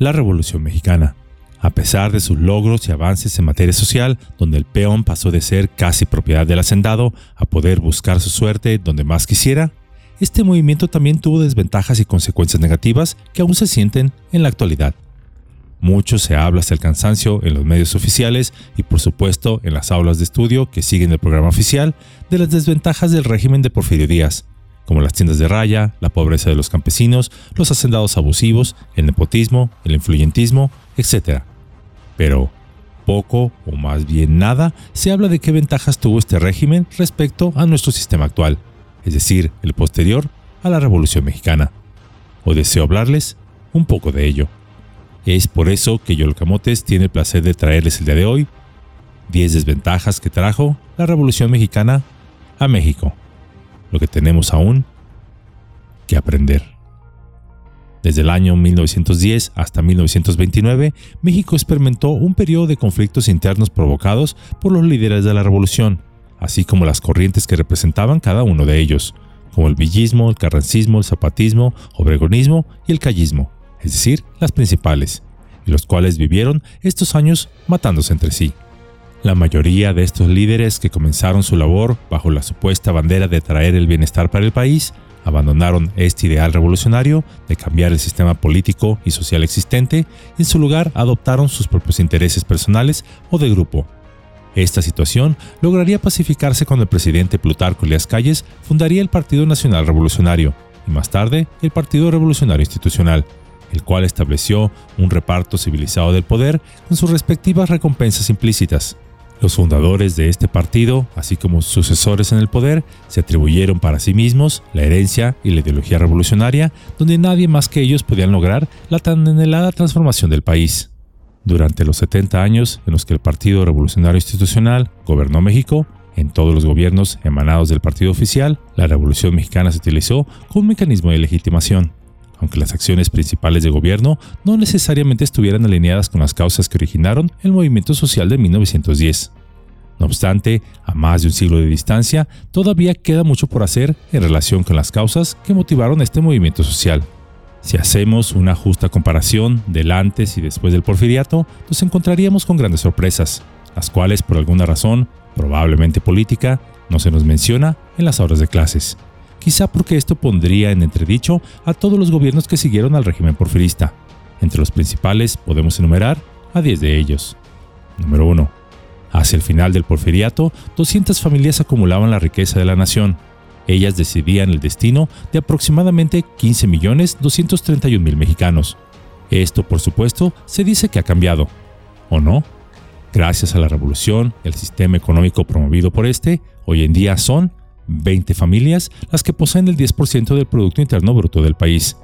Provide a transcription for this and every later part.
la Revolución Mexicana. A pesar de sus logros y avances en materia social, donde el peón pasó de ser casi propiedad del hacendado a poder buscar su suerte donde más quisiera, este movimiento también tuvo desventajas y consecuencias negativas que aún se sienten en la actualidad. Mucho se habla hasta el cansancio en los medios oficiales y por supuesto en las aulas de estudio que siguen el programa oficial de las desventajas del régimen de Porfirio Díaz, como las tiendas de raya, la pobreza de los campesinos, los hacendados abusivos, el nepotismo, el influyentismo, etc. Pero poco o más bien nada se habla de qué ventajas tuvo este régimen respecto a nuestro sistema actual es decir, el posterior a la Revolución Mexicana. O deseo hablarles un poco de ello. Es por eso que Yolcamotes tiene el placer de traerles el día de hoy 10 desventajas que trajo la Revolución Mexicana a México. Lo que tenemos aún que aprender. Desde el año 1910 hasta 1929, México experimentó un periodo de conflictos internos provocados por los líderes de la revolución, así como las corrientes que representaban cada uno de ellos, como el villismo, el carrancismo, el zapatismo, obregonismo y el callismo, es decir, las principales, y los cuales vivieron estos años matándose entre sí. La mayoría de estos líderes que comenzaron su labor bajo la supuesta bandera de traer el bienestar para el país, abandonaron este ideal revolucionario de cambiar el sistema político y social existente y en su lugar adoptaron sus propios intereses personales o de grupo, esta situación lograría pacificarse cuando el presidente Plutarco Elias Calles fundaría el Partido Nacional Revolucionario y más tarde el Partido Revolucionario Institucional, el cual estableció un reparto civilizado del poder con sus respectivas recompensas implícitas. Los fundadores de este partido, así como sus sucesores en el poder, se atribuyeron para sí mismos la herencia y la ideología revolucionaria, donde nadie más que ellos podían lograr la tan anhelada transformación del país. Durante los 70 años en los que el Partido Revolucionario Institucional gobernó México, en todos los gobiernos emanados del partido oficial, la Revolución Mexicana se utilizó como un mecanismo de legitimación, aunque las acciones principales de gobierno no necesariamente estuvieran alineadas con las causas que originaron el movimiento social de 1910. No obstante, a más de un siglo de distancia, todavía queda mucho por hacer en relación con las causas que motivaron este movimiento social. Si hacemos una justa comparación del antes y después del porfiriato, nos encontraríamos con grandes sorpresas, las cuales por alguna razón, probablemente política, no se nos menciona en las horas de clases. Quizá porque esto pondría en entredicho a todos los gobiernos que siguieron al régimen porfirista. Entre los principales podemos enumerar a 10 de ellos. Número 1. Hacia el final del porfiriato, 200 familias acumulaban la riqueza de la nación, ellas decidían el destino de aproximadamente 15.231.000 mexicanos. Esto, por supuesto, se dice que ha cambiado. ¿O no? Gracias a la revolución, el sistema económico promovido por este, hoy en día son 20 familias las que poseen el 10% del Producto Interno Bruto del país,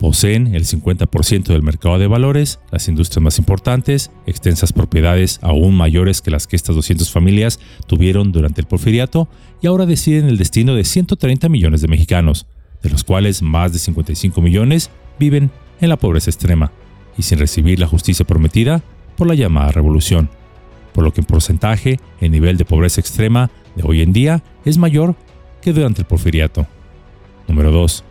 Poseen el 50% del mercado de valores, las industrias más importantes, extensas propiedades aún mayores que las que estas 200 familias tuvieron durante el porfiriato y ahora deciden el destino de 130 millones de mexicanos, de los cuales más de 55 millones viven en la pobreza extrema y sin recibir la justicia prometida por la llamada revolución, por lo que en porcentaje el nivel de pobreza extrema de hoy en día es mayor que durante el porfiriato. Número 2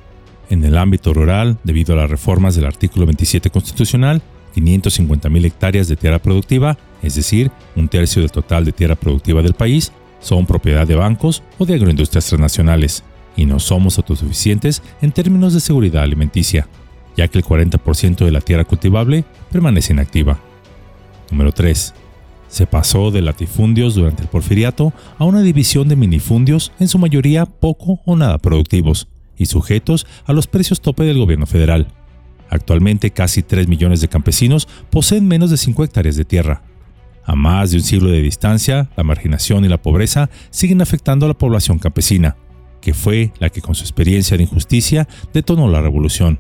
en el ámbito rural, debido a las reformas del artículo 27 constitucional, 550.000 hectáreas de tierra productiva, es decir, un tercio del total de tierra productiva del país, son propiedad de bancos o de agroindustrias transnacionales, y no somos autosuficientes en términos de seguridad alimenticia, ya que el 40% de la tierra cultivable permanece inactiva. Número 3. Se pasó de latifundios durante el porfiriato a una división de minifundios en su mayoría poco o nada productivos, y sujetos a los precios tope del gobierno federal. Actualmente casi 3 millones de campesinos poseen menos de 5 hectáreas de tierra. A más de un siglo de distancia, la marginación y la pobreza siguen afectando a la población campesina, que fue la que con su experiencia de injusticia detonó la revolución,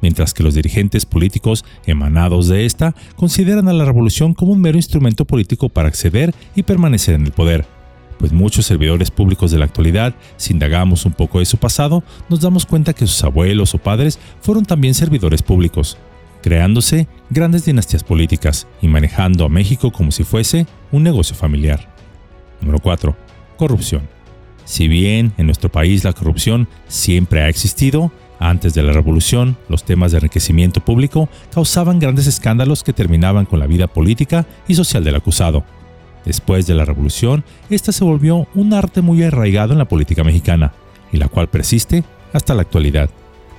mientras que los dirigentes políticos emanados de esta consideran a la revolución como un mero instrumento político para acceder y permanecer en el poder pues muchos servidores públicos de la actualidad, si indagamos un poco de su pasado, nos damos cuenta que sus abuelos o padres fueron también servidores públicos, creándose grandes dinastías políticas y manejando a México como si fuese un negocio familiar. Número 4. Corrupción. Si bien en nuestro país la corrupción siempre ha existido, Antes de la revolución, los temas de enriquecimiento público causaban grandes escándalos que terminaban con la vida política y social del acusado. Después de la revolución, esta se volvió un arte muy arraigado en la política mexicana, y la cual persiste hasta la actualidad,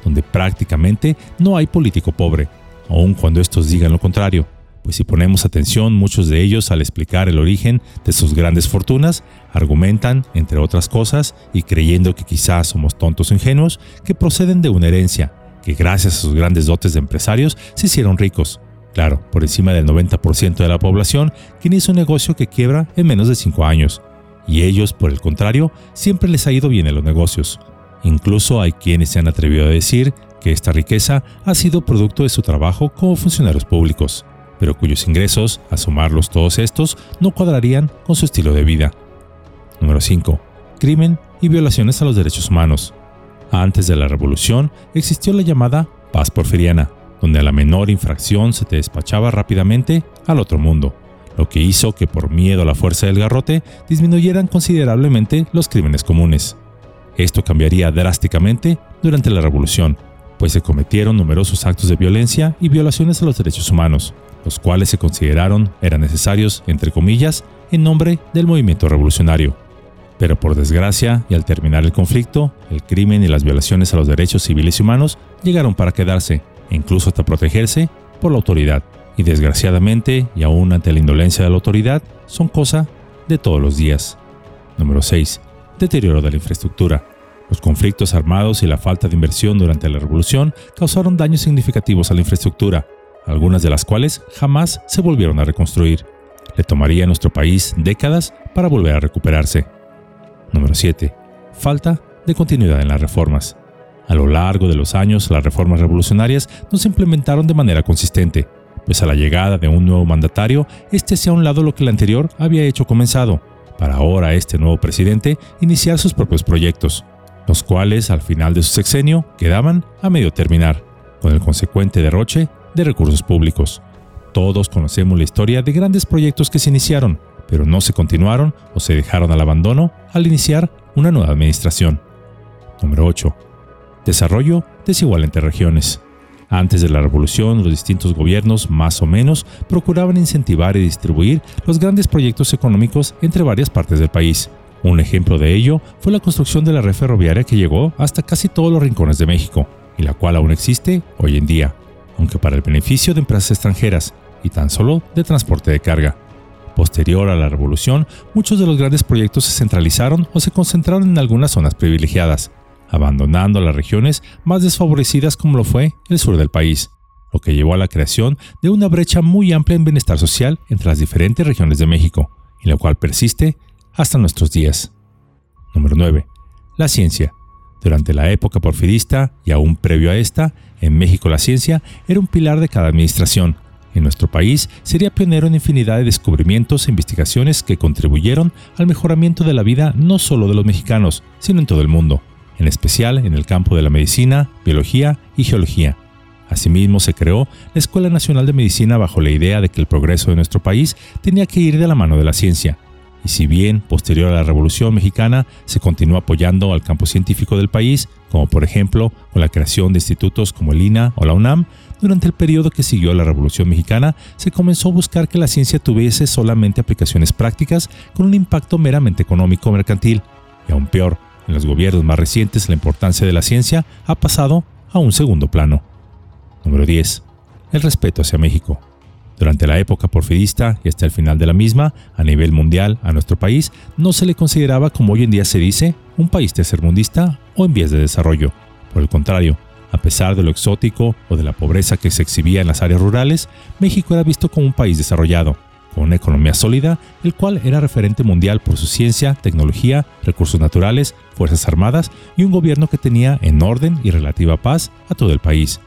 donde prácticamente no hay político pobre, aun cuando estos digan lo contrario pues si ponemos atención, muchos de ellos al explicar el origen de sus grandes fortunas, argumentan, entre otras cosas, y creyendo que quizás somos tontos ingenuos, que proceden de una herencia, que gracias a sus grandes dotes de empresarios se hicieron ricos. Claro, por encima del 90% de la población, quien hizo un negocio que quiebra en menos de 5 años. Y ellos, por el contrario, siempre les ha ido bien en los negocios. Incluso hay quienes se han atrevido a decir que esta riqueza ha sido producto de su trabajo como funcionarios públicos pero cuyos ingresos, a sumarlos todos estos, no cuadrarían con su estilo de vida. Número 5. Crimen y violaciones a los derechos humanos. Antes de la revolución existió la llamada paz porfiriana, donde a la menor infracción se te despachaba rápidamente al otro mundo, lo que hizo que por miedo a la fuerza del garrote disminuyeran considerablemente los crímenes comunes. Esto cambiaría drásticamente durante la revolución, pues se cometieron numerosos actos de violencia y violaciones a los derechos humanos, los cuales se consideraron eran necesarios, entre comillas, en nombre del movimiento revolucionario. Pero por desgracia, y al terminar el conflicto, el crimen y las violaciones a los derechos civiles y humanos llegaron para quedarse, e incluso hasta protegerse por la autoridad. Y desgraciadamente, y aún ante la indolencia de la autoridad, son cosa de todos los días. Número 6. Deterioro de la infraestructura. Los conflictos armados y la falta de inversión durante la revolución causaron daños significativos a la infraestructura, algunas de las cuales jamás se volvieron a reconstruir. Le tomaría a nuestro país décadas para volver a recuperarse. Número 7. Falta de continuidad en las reformas. A lo largo de los años, las reformas revolucionarias no se implementaron de manera consistente, pues a la llegada de un nuevo mandatario, este hacía a un lado lo que el anterior había hecho comenzado, para ahora este nuevo presidente iniciar sus propios proyectos, los cuales al final de su sexenio quedaban a medio terminar, con el consecuente derroche de recursos públicos. Todos conocemos la historia de grandes proyectos que se iniciaron, pero no se continuaron o se dejaron al abandono al iniciar una nueva administración. Número 8. Desarrollo desigual entre regiones. Antes de la revolución, los distintos gobiernos, más o menos, procuraban incentivar y distribuir los grandes proyectos económicos entre varias partes del país. Un ejemplo de ello fue la construcción de la red ferroviaria que llegó hasta casi todos los rincones de México, y la cual aún existe hoy en día aunque para el beneficio de empresas extranjeras y tan solo de transporte de carga. Posterior a la revolución, muchos de los grandes proyectos se centralizaron o se concentraron en algunas zonas privilegiadas, abandonando las regiones más desfavorecidas como lo fue el sur del país, lo que llevó a la creación de una brecha muy amplia en bienestar social entre las diferentes regiones de México, y la cual persiste hasta nuestros días. Número 9. La ciencia. Durante la época porfirista y aún previo a esta, en México la ciencia era un pilar de cada administración. En nuestro país sería pionero en infinidad de descubrimientos e investigaciones que contribuyeron al mejoramiento de la vida no solo de los mexicanos, sino en todo el mundo, en especial en el campo de la medicina, biología y geología. Asimismo, se creó la Escuela Nacional de Medicina bajo la idea de que el progreso de nuestro país tenía que ir de la mano de la ciencia, y si bien posterior a la Revolución Mexicana se continuó apoyando al campo científico del país, como por ejemplo con la creación de institutos como el INA o la UNAM, durante el periodo que siguió a la Revolución Mexicana se comenzó a buscar que la ciencia tuviese solamente aplicaciones prácticas con un impacto meramente económico mercantil, y aún peor, en los gobiernos más recientes la importancia de la ciencia ha pasado a un segundo plano. Número 10. El respeto hacia México. Durante la época porfirista y hasta el final de la misma, a nivel mundial, a nuestro país no se le consideraba como hoy en día se dice, un país tercermundista o en vías de desarrollo. Por el contrario, a pesar de lo exótico o de la pobreza que se exhibía en las áreas rurales, México era visto como un país desarrollado, con una economía sólida, el cual era referente mundial por su ciencia, tecnología, recursos naturales, fuerzas armadas y un gobierno que tenía en orden y relativa paz a todo el país.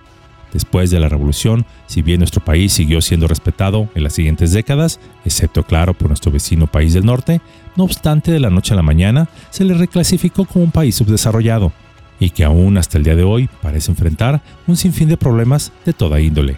Después de la revolución, si bien nuestro país siguió siendo respetado en las siguientes décadas, excepto claro por nuestro vecino país del norte, no obstante de la noche a la mañana se le reclasificó como un país subdesarrollado, y que aún hasta el día de hoy parece enfrentar un sinfín de problemas de toda índole.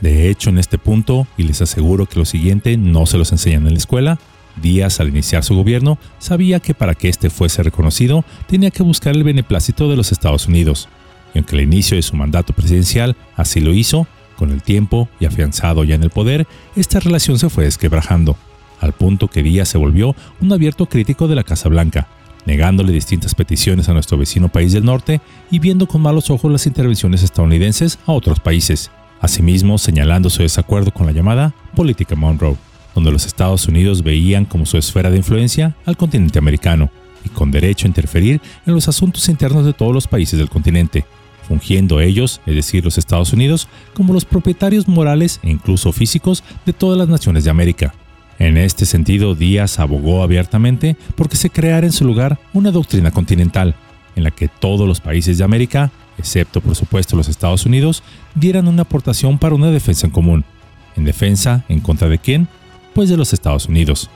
De hecho, en este punto, y les aseguro que lo siguiente no se los enseñan en la escuela, Díaz, al iniciar su gobierno, sabía que para que éste fuese reconocido tenía que buscar el beneplácito de los Estados Unidos, y aunque el inicio de su mandato presidencial así lo hizo, con el tiempo y afianzado ya en el poder, esta relación se fue desquebrajando, al punto que Díaz se volvió un abierto crítico de la Casa Blanca, negándole distintas peticiones a nuestro vecino país del norte y viendo con malos ojos las intervenciones estadounidenses a otros países, asimismo señalando su desacuerdo con la llamada política Monroe, donde los Estados Unidos veían como su esfera de influencia al continente americano y con derecho a interferir en los asuntos internos de todos los países del continente, fungiendo ellos, es decir, los Estados Unidos, como los propietarios morales e incluso físicos de todas las naciones de América. En este sentido, Díaz abogó abiertamente porque se creara en su lugar una doctrina continental, en la que todos los países de América, excepto por supuesto los Estados Unidos, dieran una aportación para una defensa en común. ¿En defensa en contra de quién? Pues de los Estados Unidos.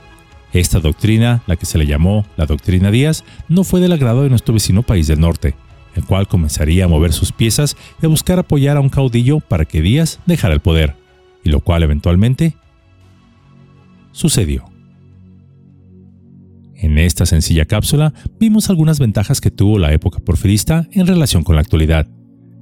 Esta doctrina, la que se le llamó la doctrina Díaz, no fue del agrado de nuestro vecino país del norte, el cual comenzaría a mover sus piezas y a buscar apoyar a un caudillo para que Díaz dejara el poder, y lo cual eventualmente sucedió. En esta sencilla cápsula vimos algunas ventajas que tuvo la época porfirista en relación con la actualidad.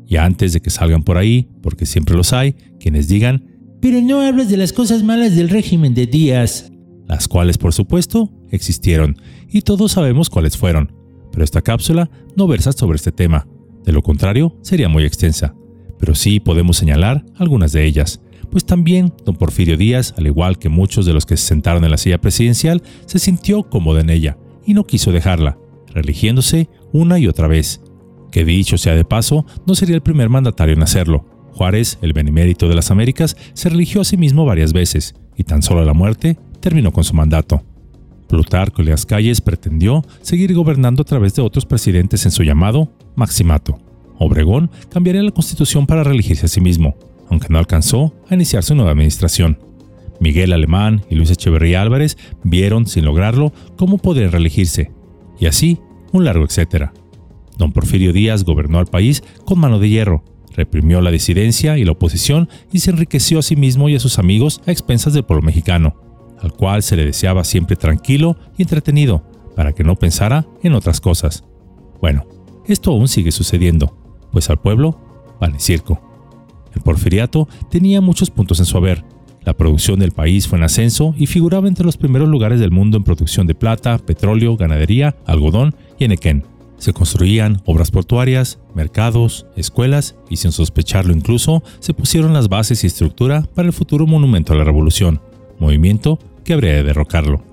Y antes de que salgan por ahí, porque siempre los hay, quienes digan, pero no hables de las cosas malas del régimen de Díaz, las cuales por supuesto existieron y todos sabemos cuáles fueron, pero esta cápsula no versa sobre este tema, de lo contrario sería muy extensa, pero sí podemos señalar algunas de ellas, pues también don Porfirio Díaz, al igual que muchos de los que se sentaron en la silla presidencial, se sintió cómodo en ella y no quiso dejarla, religiéndose una y otra vez. Que dicho sea de paso, no sería el primer mandatario en hacerlo. Juárez, el benemérito de las Américas, se religió a sí mismo varias veces, y tan solo la muerte terminó con su mandato. Plutarco Elias Calles pretendió seguir gobernando a través de otros presidentes en su llamado Maximato. Obregón cambiaría la constitución para reelegirse a sí mismo, aunque no alcanzó a iniciar su nueva administración. Miguel Alemán y Luis Echeverría Álvarez vieron, sin lograrlo, cómo poder reelegirse, y así un largo etcétera. Don Porfirio Díaz gobernó al país con mano de hierro, reprimió la disidencia y la oposición y se enriqueció a sí mismo y a sus amigos a expensas del pueblo mexicano al cual se le deseaba siempre tranquilo y entretenido, para que no pensara en otras cosas. Bueno, esto aún sigue sucediendo, pues al pueblo vale circo. El porfiriato tenía muchos puntos en su haber. La producción del país fue en ascenso y figuraba entre los primeros lugares del mundo en producción de plata, petróleo, ganadería, algodón y enequén. Se construían obras portuarias, mercados, escuelas y sin sospecharlo incluso se pusieron las bases y estructura para el futuro monumento a la revolución, movimiento que habría de derrocarlo.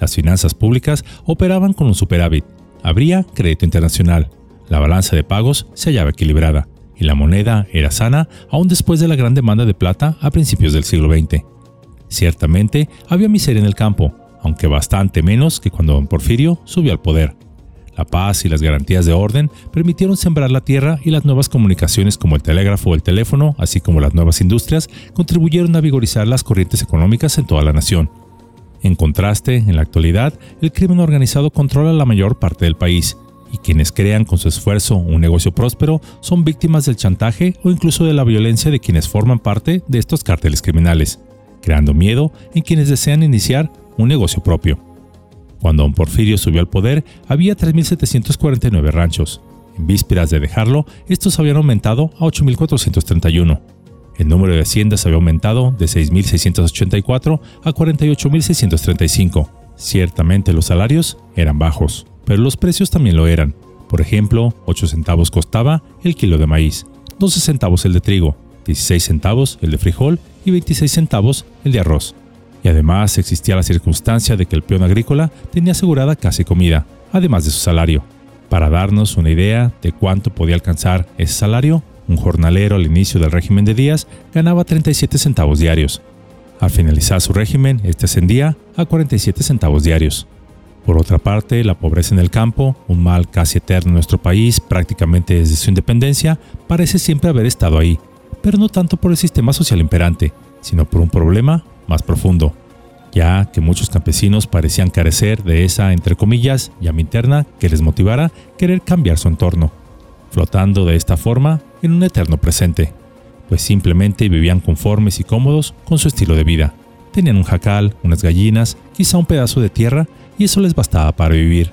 Las finanzas públicas operaban con un superávit, habría crédito internacional, la balanza de pagos se hallaba equilibrada y la moneda era sana aún después de la gran demanda de plata a principios del siglo XX. Ciertamente había miseria en el campo, aunque bastante menos que cuando don Porfirio subió al poder. La paz y las garantías de orden permitieron sembrar la tierra y las nuevas comunicaciones como el telégrafo o el teléfono, así como las nuevas industrias, contribuyeron a vigorizar las corrientes económicas en toda la nación. En contraste, en la actualidad, el crimen organizado controla la mayor parte del país, y quienes crean con su esfuerzo un negocio próspero son víctimas del chantaje o incluso de la violencia de quienes forman parte de estos cárteles criminales, creando miedo en quienes desean iniciar un negocio propio. Cuando don Porfirio subió al poder, había 3.749 ranchos. En vísperas de dejarlo, estos habían aumentado a 8.431. El número de haciendas había aumentado de 6.684 a 48.635. Ciertamente los salarios eran bajos, pero los precios también lo eran. Por ejemplo, 8 centavos costaba el kilo de maíz, 12 centavos el de trigo, 16 centavos el de frijol y 26 centavos el de arroz además existía la circunstancia de que el peón agrícola tenía asegurada casi comida, además de su salario. Para darnos una idea de cuánto podía alcanzar ese salario, un jornalero al inicio del régimen de Díaz ganaba 37 centavos diarios. Al finalizar su régimen, este ascendía a 47 centavos diarios. Por otra parte, la pobreza en el campo, un mal casi eterno en nuestro país prácticamente desde su independencia, parece siempre haber estado ahí, pero no tanto por el sistema social imperante, sino por un problema más profundo, ya que muchos campesinos parecían carecer de esa, entre comillas, llama interna que les motivara querer cambiar su entorno, flotando de esta forma en un eterno presente, pues simplemente vivían conformes y cómodos con su estilo de vida. Tenían un jacal, unas gallinas, quizá un pedazo de tierra y eso les bastaba para vivir.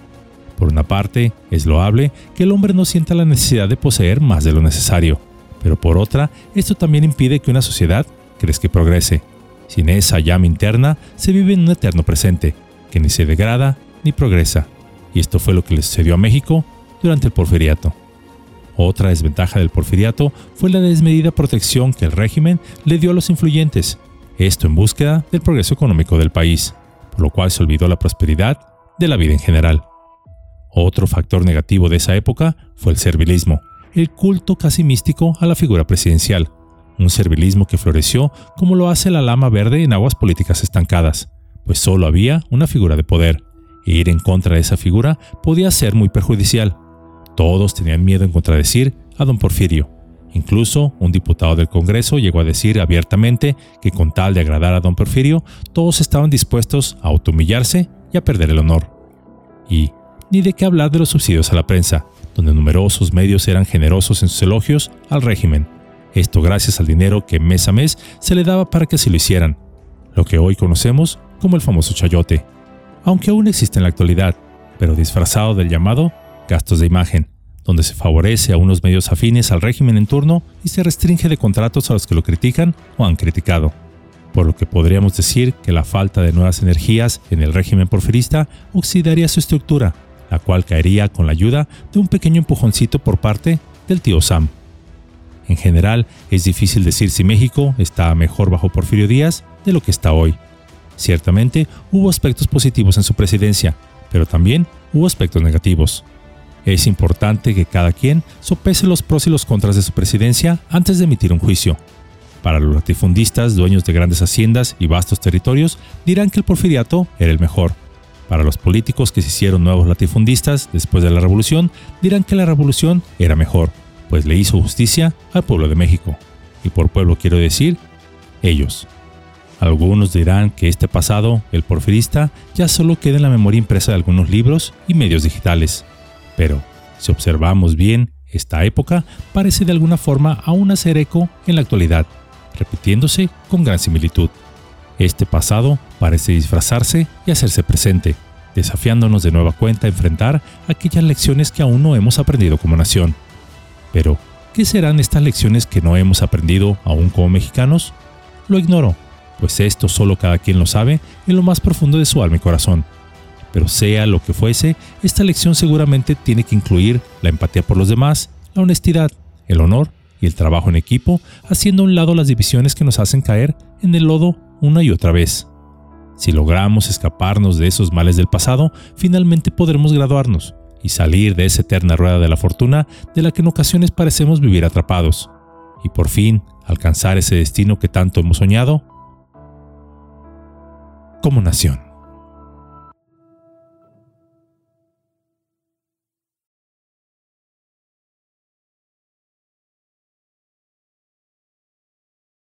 Por una parte, es loable que el hombre no sienta la necesidad de poseer más de lo necesario, pero por otra, esto también impide que una sociedad crezca y progrese. Sin esa llama interna, se vive en un eterno presente, que ni se degrada ni progresa. Y esto fue lo que le sucedió a México durante el porfiriato. Otra desventaja del porfiriato fue la desmedida protección que el régimen le dio a los influyentes, esto en búsqueda del progreso económico del país, por lo cual se olvidó la prosperidad de la vida en general. Otro factor negativo de esa época fue el servilismo, el culto casi místico a la figura presidencial, un servilismo que floreció como lo hace la lama verde en aguas políticas estancadas, pues solo había una figura de poder, e ir en contra de esa figura podía ser muy perjudicial. Todos tenían miedo en contradecir a don Porfirio. Incluso un diputado del Congreso llegó a decir abiertamente que con tal de agradar a don Porfirio, todos estaban dispuestos a automillarse y a perder el honor. Y ni de qué hablar de los subsidios a la prensa, donde numerosos medios eran generosos en sus elogios al régimen. Esto gracias al dinero que mes a mes se le daba para que se lo hicieran, lo que hoy conocemos como el famoso chayote, aunque aún existe en la actualidad, pero disfrazado del llamado gastos de imagen, donde se favorece a unos medios afines al régimen en turno y se restringe de contratos a los que lo critican o han criticado. Por lo que podríamos decir que la falta de nuevas energías en el régimen porfirista oxidaría su estructura la cual caería con la ayuda de un pequeño empujoncito por parte del tío Sam. En general, es difícil decir si México está mejor bajo Porfirio Díaz de lo que está hoy. Ciertamente hubo aspectos positivos en su presidencia, pero también hubo aspectos negativos. Es importante que cada quien sopese los pros y los contras de su presidencia antes de emitir un juicio. Para los latifundistas, dueños de grandes haciendas y vastos territorios, dirán que el porfiriato era el mejor, para los políticos que se hicieron nuevos latifundistas después de la revolución, dirán que la revolución era mejor, pues le hizo justicia al pueblo de México. Y por pueblo quiero decir, ellos. Algunos dirán que este pasado, el porfirista, ya solo queda en la memoria impresa de algunos libros y medios digitales. Pero, si observamos bien, esta época parece de alguna forma aún hacer eco en la actualidad, repitiéndose con gran similitud. Este pasado parece disfrazarse y hacerse presente, desafiándonos de nueva cuenta a enfrentar aquellas lecciones que aún no hemos aprendido como nación. Pero, ¿qué serán estas lecciones que no hemos aprendido aún como mexicanos? Lo ignoro, pues esto solo cada quien lo sabe en lo más profundo de su alma y corazón. Pero sea lo que fuese, esta lección seguramente tiene que incluir la empatía por los demás, la honestidad, el honor y el trabajo en equipo, haciendo a un lado las divisiones que nos hacen caer en el lodo una y otra vez. Si logramos escaparnos de esos males del pasado, finalmente podremos graduarnos y salir de esa eterna rueda de la fortuna de la que en ocasiones parecemos vivir atrapados, y por fin alcanzar ese destino que tanto hemos soñado como nación.